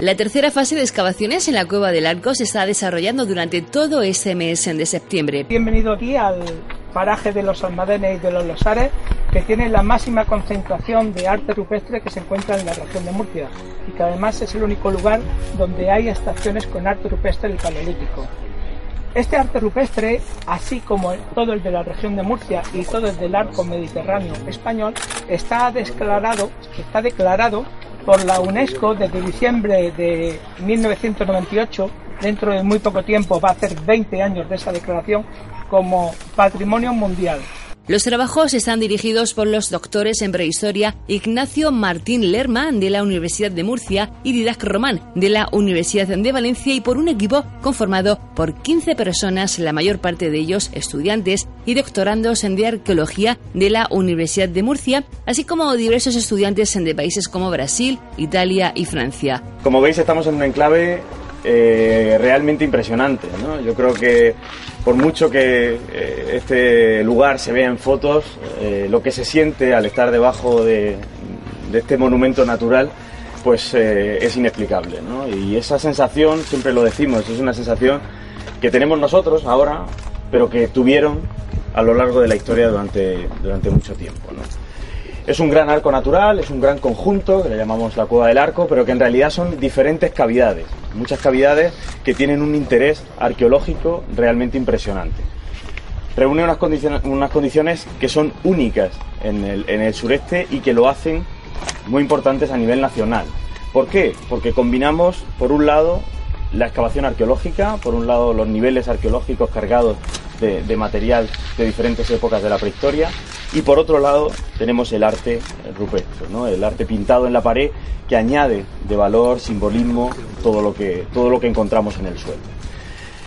La tercera fase de excavaciones en la cueva del Arco se está desarrollando durante todo este mes de septiembre. Bienvenido aquí al paraje de los Almadenes y de los Losares, que tiene la máxima concentración de arte rupestre que se encuentra en la región de Murcia y que además es el único lugar donde hay estaciones con arte rupestre del Paleolítico. Este arte rupestre, así como todo el de la región de Murcia y todo el del arco mediterráneo español, está declarado, está declarado por la UNESCO desde diciembre de 1998, dentro de muy poco tiempo va a hacer 20 años de esa declaración, como Patrimonio Mundial. Los trabajos están dirigidos por los doctores en prehistoria Ignacio Martín Lerma de la Universidad de Murcia y Didac Román de la Universidad de Valencia y por un equipo conformado por 15 personas, la mayor parte de ellos estudiantes y doctorandos en de arqueología de la Universidad de Murcia, así como diversos estudiantes de países como Brasil, Italia y Francia. Como veis estamos en un enclave eh, realmente impresionante. Yo creo que por mucho que eh, este lugar se vea en fotos, eh, lo que se siente al estar debajo de, este monumento natural, pues es inexplicable. Y esa sensación, siempre lo decimos, es una sensación que tenemos nosotros ahora, pero que tuvieron a lo largo de la historia durante, durante mucho tiempo. Es un gran arco natural, es un gran conjunto, que le llamamos la cueva del arco, pero que en realidad son diferentes cavidades, muchas cavidades que tienen un interés arqueológico realmente impresionante. Reúne unas condiciones, unas condiciones que son únicas en el, en el sureste y que lo hacen muy importantes a nivel nacional. ¿Por qué? Porque combinamos, por un lado, la excavación arqueológica, por un lado los niveles arqueológicos cargados de, material de diferentes épocas de la prehistoria y por otro lado tenemos el arte rupestre, el arte pintado en la pared que añade de valor, simbolismo, todo lo que, todo lo que encontramos en el suelo.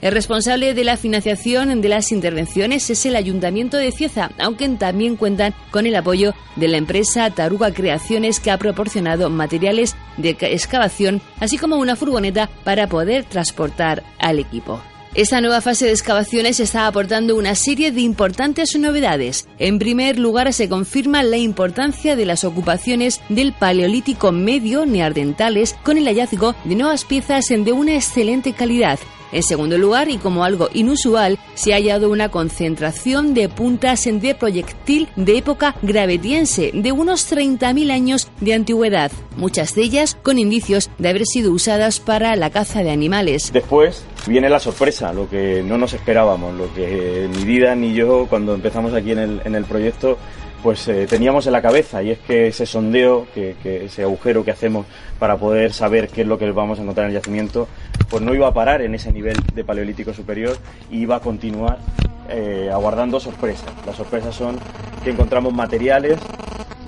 El responsable de la financiación de las intervenciones es el Ayuntamiento de Cieza, aunque también cuentan con el apoyo de la empresa Taruga Creaciones que ha proporcionado materiales de excavación, así como una furgoneta para poder transportar al equipo. Esta nueva fase de excavaciones está aportando una serie de importantes novedades. En primer lugar, se confirma la importancia de las ocupaciones del Paleolítico medio neardentales con el hallazgo de nuevas piezas de una excelente calidad. En segundo lugar, y como algo inusual, se ha hallado una concentración de puntas de proyectil de época gravetiense de unos 30.000 años de antigüedad, muchas de ellas con indicios de haber sido usadas para la caza de animales. Después viene la sorpresa, lo que no nos esperábamos, lo que ni Vida ni yo cuando empezamos aquí en el, en el proyecto pues eh, teníamos en la cabeza y es que ese sondeo, que, ese agujero que hacemos para poder saber qué es lo que vamos a encontrar en el yacimiento, pues no iba a parar en ese nivel de paleolítico superior y iba a continuar eh, aguardando sorpresas. Las sorpresas son que encontramos materiales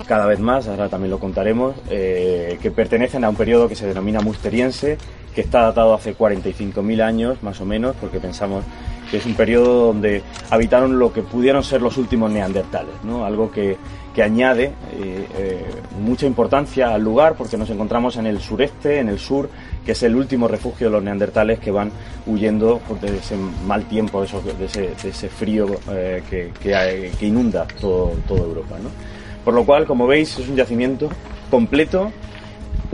cada vez más, ahora también lo contaremos, eh, que pertenecen a un periodo que se denomina musteriense, que está datado hace 45.000 años más o menos, porque pensamos que es un periodo donde habitaron lo que pudieron ser los últimos neandertales, ¿no? algo que, añade eh, eh, mucha importancia al lugar porque nos encontramos en el sureste, en el sur, que es el último refugio de los neandertales que van huyendo de ese mal tiempo, de, ese, frío eh, que, inunda todo, toda Europa. Por lo cual, como veis, es un yacimiento completo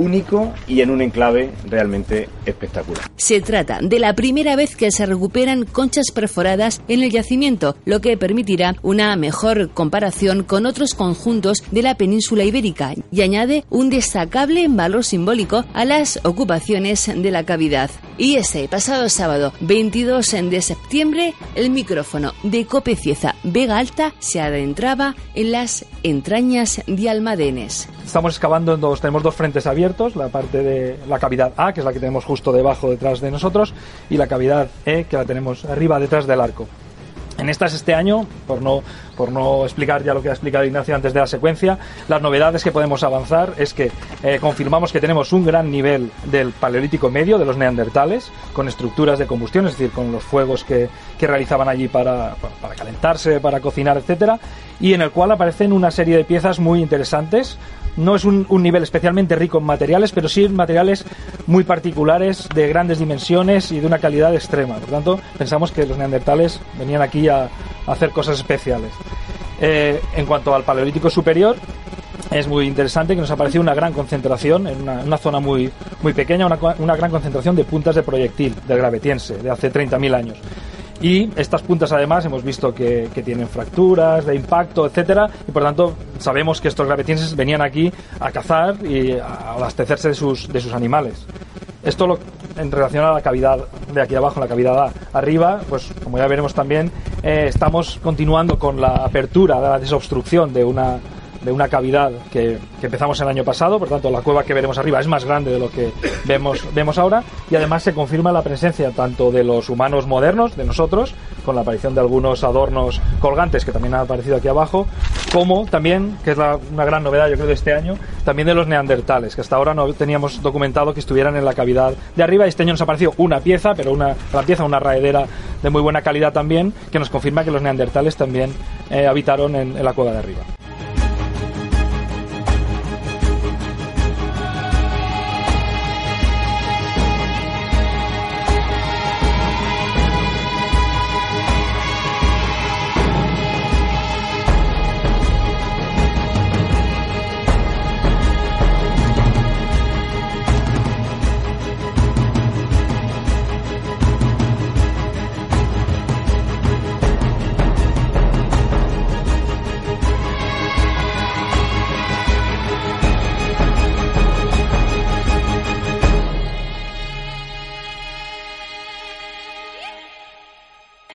único y en un enclave realmente espectacular. Se trata de la primera vez que se recuperan conchas perforadas en el yacimiento, lo que permitirá una mejor comparación con otros conjuntos de la península ibérica y añade un destacable valor simbólico a las ocupaciones de la cavidad. Y este pasado sábado 22 de septiembre, el micrófono de Cope Cieza Vega Alta se adentraba en las entrañas de Almadenes. Estamos excavando en dos, tenemos dos frentes abiertos, la parte de la cavidad A, que es la que tenemos justo debajo detrás de nosotros, y la cavidad E, que la tenemos arriba detrás del arco. En estas este año, por no, por no explicar ya lo que ha explicado Ignacio antes de la secuencia, las novedades que podemos avanzar es que eh, confirmamos que tenemos un gran nivel del paleolítico medio, de los neandertales, con estructuras de combustión, es decir, con los fuegos que, que realizaban allí para, para calentarse, para cocinar, etcétera, y en el cual aparecen una serie de piezas muy interesantes, no es un, nivel especialmente rico en materiales, pero sí en materiales muy particulares, de grandes dimensiones y de una calidad extrema. Por tanto, pensamos que los neandertales venían aquí a, hacer cosas especiales. Eh, en cuanto al Paleolítico superior, es muy interesante que nos apareció una gran concentración en una, zona muy, muy pequeña, una, una, gran concentración de puntas de proyectil del gravetiense de hace 30.000 años. Y estas puntas además hemos visto que, que, tienen fracturas de impacto, etcétera, y por tanto sabemos que estos gravetienses venían aquí a cazar y a abastecerse de sus, de sus animales. Esto lo, en relación a la cavidad de aquí abajo, la cavidad. Arriba, pues como ya veremos también, eh, estamos continuando con la apertura, la desobstrucción de una de una cavidad que, empezamos el año pasado, por tanto la cueva que veremos arriba es más grande de lo que vemos, vemos ahora y además se confirma la presencia tanto de los humanos modernos, de nosotros, con la aparición de algunos adornos colgantes que también han aparecido aquí abajo, como también, que es una gran novedad yo creo de este año, también de los neandertales, que hasta ahora no teníamos documentado que estuvieran en la cavidad de arriba. Este año nos apareció una pieza, pero una, la pieza, una raedera de muy buena calidad también, que nos confirma que los neandertales también eh, habitaron en la cueva de arriba.